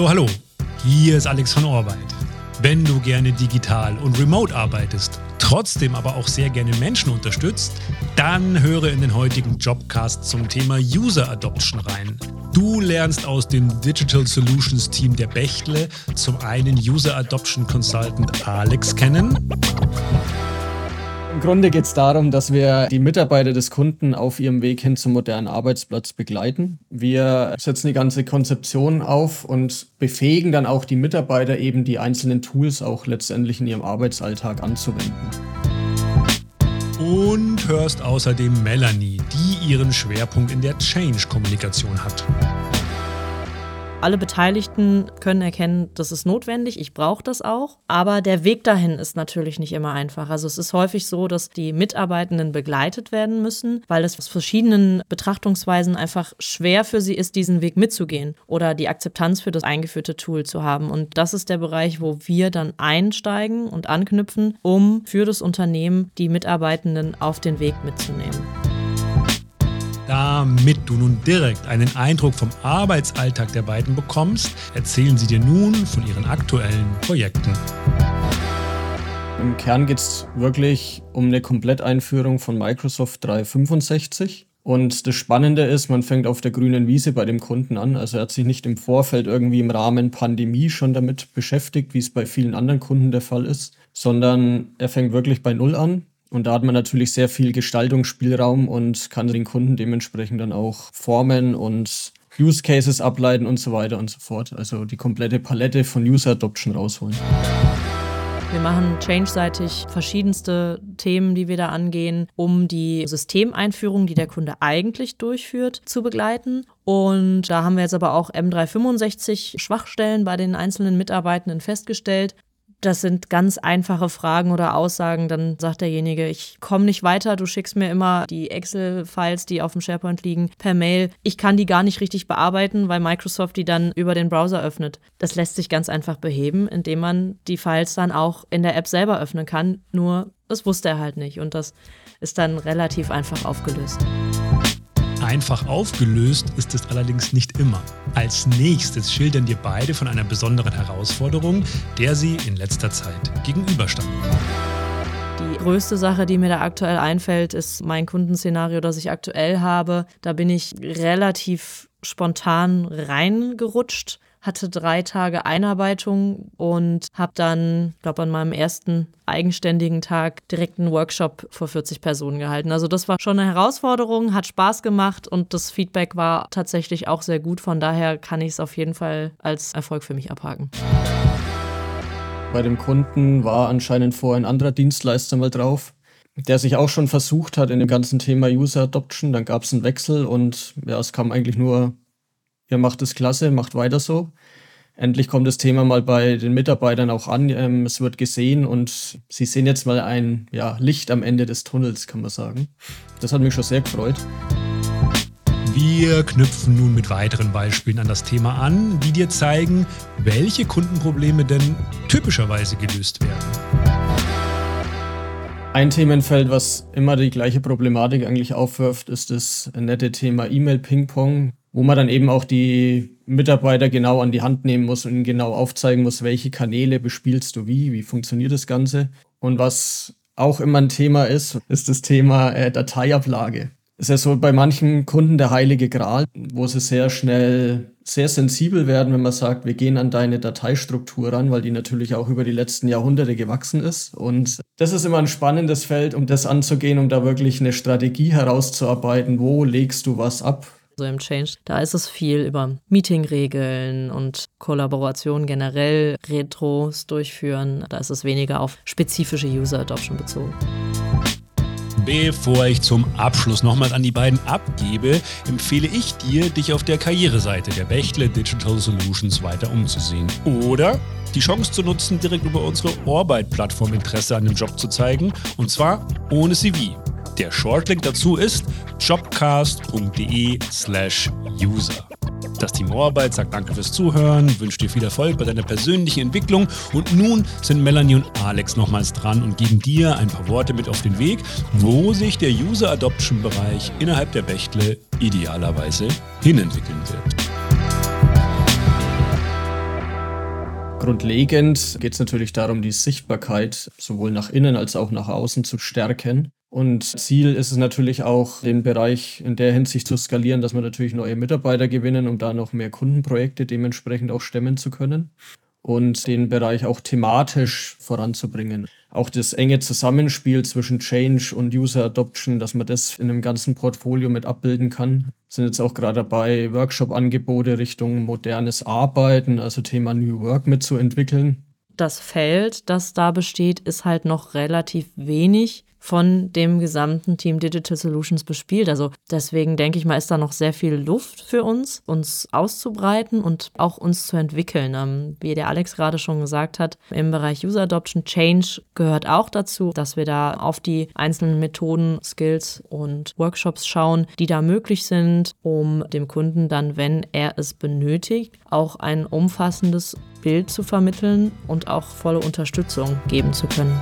Hallo, hallo. Hier ist Alex von Orbeit. Wenn du gerne digital und remote arbeitest, trotzdem aber auch sehr gerne Menschen unterstützt, dann höre in den heutigen Jobcast zum Thema User Adoption rein. Du lernst aus dem Digital Solutions Team der Bechtle zum einen User Adoption Consultant Alex kennen im Grunde geht es darum, dass wir die Mitarbeiter des Kunden auf ihrem Weg hin zum modernen Arbeitsplatz begleiten. Wir setzen die ganze Konzeption auf und befähigen dann auch die Mitarbeiter eben die einzelnen Tools auch letztendlich in ihrem Arbeitsalltag anzuwenden. Und hörst außerdem Melanie, die ihren Schwerpunkt in der Change-Kommunikation hat. Alle Beteiligten können erkennen, das ist notwendig, ich brauche das auch. Aber der Weg dahin ist natürlich nicht immer einfach. Also es ist häufig so, dass die Mitarbeitenden begleitet werden müssen, weil es aus verschiedenen Betrachtungsweisen einfach schwer für sie ist, diesen Weg mitzugehen oder die Akzeptanz für das eingeführte Tool zu haben. Und das ist der Bereich, wo wir dann einsteigen und anknüpfen, um für das Unternehmen die Mitarbeitenden auf den Weg mitzunehmen. Damit du nun direkt einen Eindruck vom Arbeitsalltag der beiden bekommst, erzählen sie dir nun von ihren aktuellen Projekten. Im Kern geht es wirklich um eine Kompletteinführung von Microsoft 365. Und das Spannende ist, man fängt auf der grünen Wiese bei dem Kunden an. Also er hat sich nicht im Vorfeld irgendwie im Rahmen Pandemie schon damit beschäftigt, wie es bei vielen anderen Kunden der Fall ist, sondern er fängt wirklich bei Null an. Und da hat man natürlich sehr viel Gestaltungsspielraum und kann den Kunden dementsprechend dann auch formen und Use Cases ableiten und so weiter und so fort. Also die komplette Palette von User Adoption rausholen. Wir machen change-seitig verschiedenste Themen, die wir da angehen, um die Systemeinführung, die der Kunde eigentlich durchführt, zu begleiten. Und da haben wir jetzt aber auch M365 Schwachstellen bei den einzelnen Mitarbeitenden festgestellt, das sind ganz einfache Fragen oder Aussagen. Dann sagt derjenige, ich komme nicht weiter, du schickst mir immer die Excel-Files, die auf dem SharePoint liegen, per Mail. Ich kann die gar nicht richtig bearbeiten, weil Microsoft die dann über den Browser öffnet. Das lässt sich ganz einfach beheben, indem man die Files dann auch in der App selber öffnen kann. Nur, das wusste er halt nicht. Und das ist dann relativ einfach aufgelöst. Einfach aufgelöst ist es allerdings nicht immer. Als nächstes schildern dir beide von einer besonderen Herausforderung, der sie in letzter Zeit gegenüberstanden. Die größte Sache, die mir da aktuell einfällt, ist mein Kundenszenario, das ich aktuell habe. Da bin ich relativ spontan reingerutscht hatte drei Tage Einarbeitung und habe dann, glaube an meinem ersten eigenständigen Tag direkt einen Workshop vor 40 Personen gehalten. Also das war schon eine Herausforderung, hat Spaß gemacht und das Feedback war tatsächlich auch sehr gut. Von daher kann ich es auf jeden Fall als Erfolg für mich abhaken. Bei dem Kunden war anscheinend vorher ein anderer Dienstleister mal drauf, der sich auch schon versucht hat in dem ganzen Thema User Adoption. Dann gab es einen Wechsel und ja, es kam eigentlich nur ihr macht es klasse, macht weiter so. Endlich kommt das Thema mal bei den Mitarbeitern auch an. Ähm, es wird gesehen und sie sehen jetzt mal ein ja, Licht am Ende des Tunnels, kann man sagen. Das hat mich schon sehr gefreut. Wir knüpfen nun mit weiteren Beispielen an das Thema an, die dir zeigen, welche Kundenprobleme denn typischerweise gelöst werden. Ein Themenfeld, was immer die gleiche Problematik eigentlich aufwirft, ist das nette Thema E-Mail-Ping-Pong wo man dann eben auch die Mitarbeiter genau an die Hand nehmen muss und ihnen genau aufzeigen muss, welche Kanäle bespielst du wie, wie funktioniert das Ganze. Und was auch immer ein Thema ist, ist das Thema äh, Dateiablage. ist ja so bei manchen Kunden der heilige Gral, wo sie sehr schnell sehr sensibel werden, wenn man sagt, wir gehen an deine Dateistruktur ran, weil die natürlich auch über die letzten Jahrhunderte gewachsen ist. Und das ist immer ein spannendes Feld, um das anzugehen, um da wirklich eine Strategie herauszuarbeiten, wo legst du was ab, so im Change, da ist es viel über Meetingregeln und Kollaboration generell, Retros durchführen. Da ist es weniger auf spezifische User Adoption bezogen. Bevor ich zum Abschluss nochmals an die beiden abgebe, empfehle ich dir, dich auf der Karriereseite der Bechtle Digital Solutions weiter umzusehen. Oder die Chance zu nutzen, direkt über unsere Orbeit-Plattform Interesse an dem Job zu zeigen, und zwar ohne CV. Der Shortlink dazu ist jobcast.de/slash user. Das Team Orbeit sagt Danke fürs Zuhören, wünscht dir viel Erfolg bei deiner persönlichen Entwicklung und nun sind Melanie und Alex nochmals dran und geben dir ein paar Worte mit auf den Weg, wo sich der User Adoption Bereich innerhalb der Bechtle idealerweise hinentwickeln wird. Grundlegend geht es natürlich darum, die Sichtbarkeit sowohl nach innen als auch nach außen zu stärken. Und Ziel ist es natürlich auch, den Bereich in der Hinsicht zu skalieren, dass wir natürlich neue Mitarbeiter gewinnen, um da noch mehr Kundenprojekte dementsprechend auch stemmen zu können und den Bereich auch thematisch voranzubringen. Auch das enge Zusammenspiel zwischen Change und User Adoption, dass man das in einem ganzen Portfolio mit abbilden kann. Sind jetzt auch gerade dabei, Workshop-Angebote Richtung modernes Arbeiten, also Thema New Work mitzuentwickeln. Das Feld, das da besteht, ist halt noch relativ wenig von dem gesamten Team Digital Solutions bespielt. Also deswegen denke ich mal, ist da noch sehr viel Luft für uns, uns auszubreiten und auch uns zu entwickeln. Ähm, wie der Alex gerade schon gesagt hat, im Bereich User Adoption Change gehört auch dazu, dass wir da auf die einzelnen Methoden, Skills und Workshops schauen, die da möglich sind, um dem Kunden dann, wenn er es benötigt, auch ein umfassendes Bild zu vermitteln und auch volle Unterstützung geben zu können.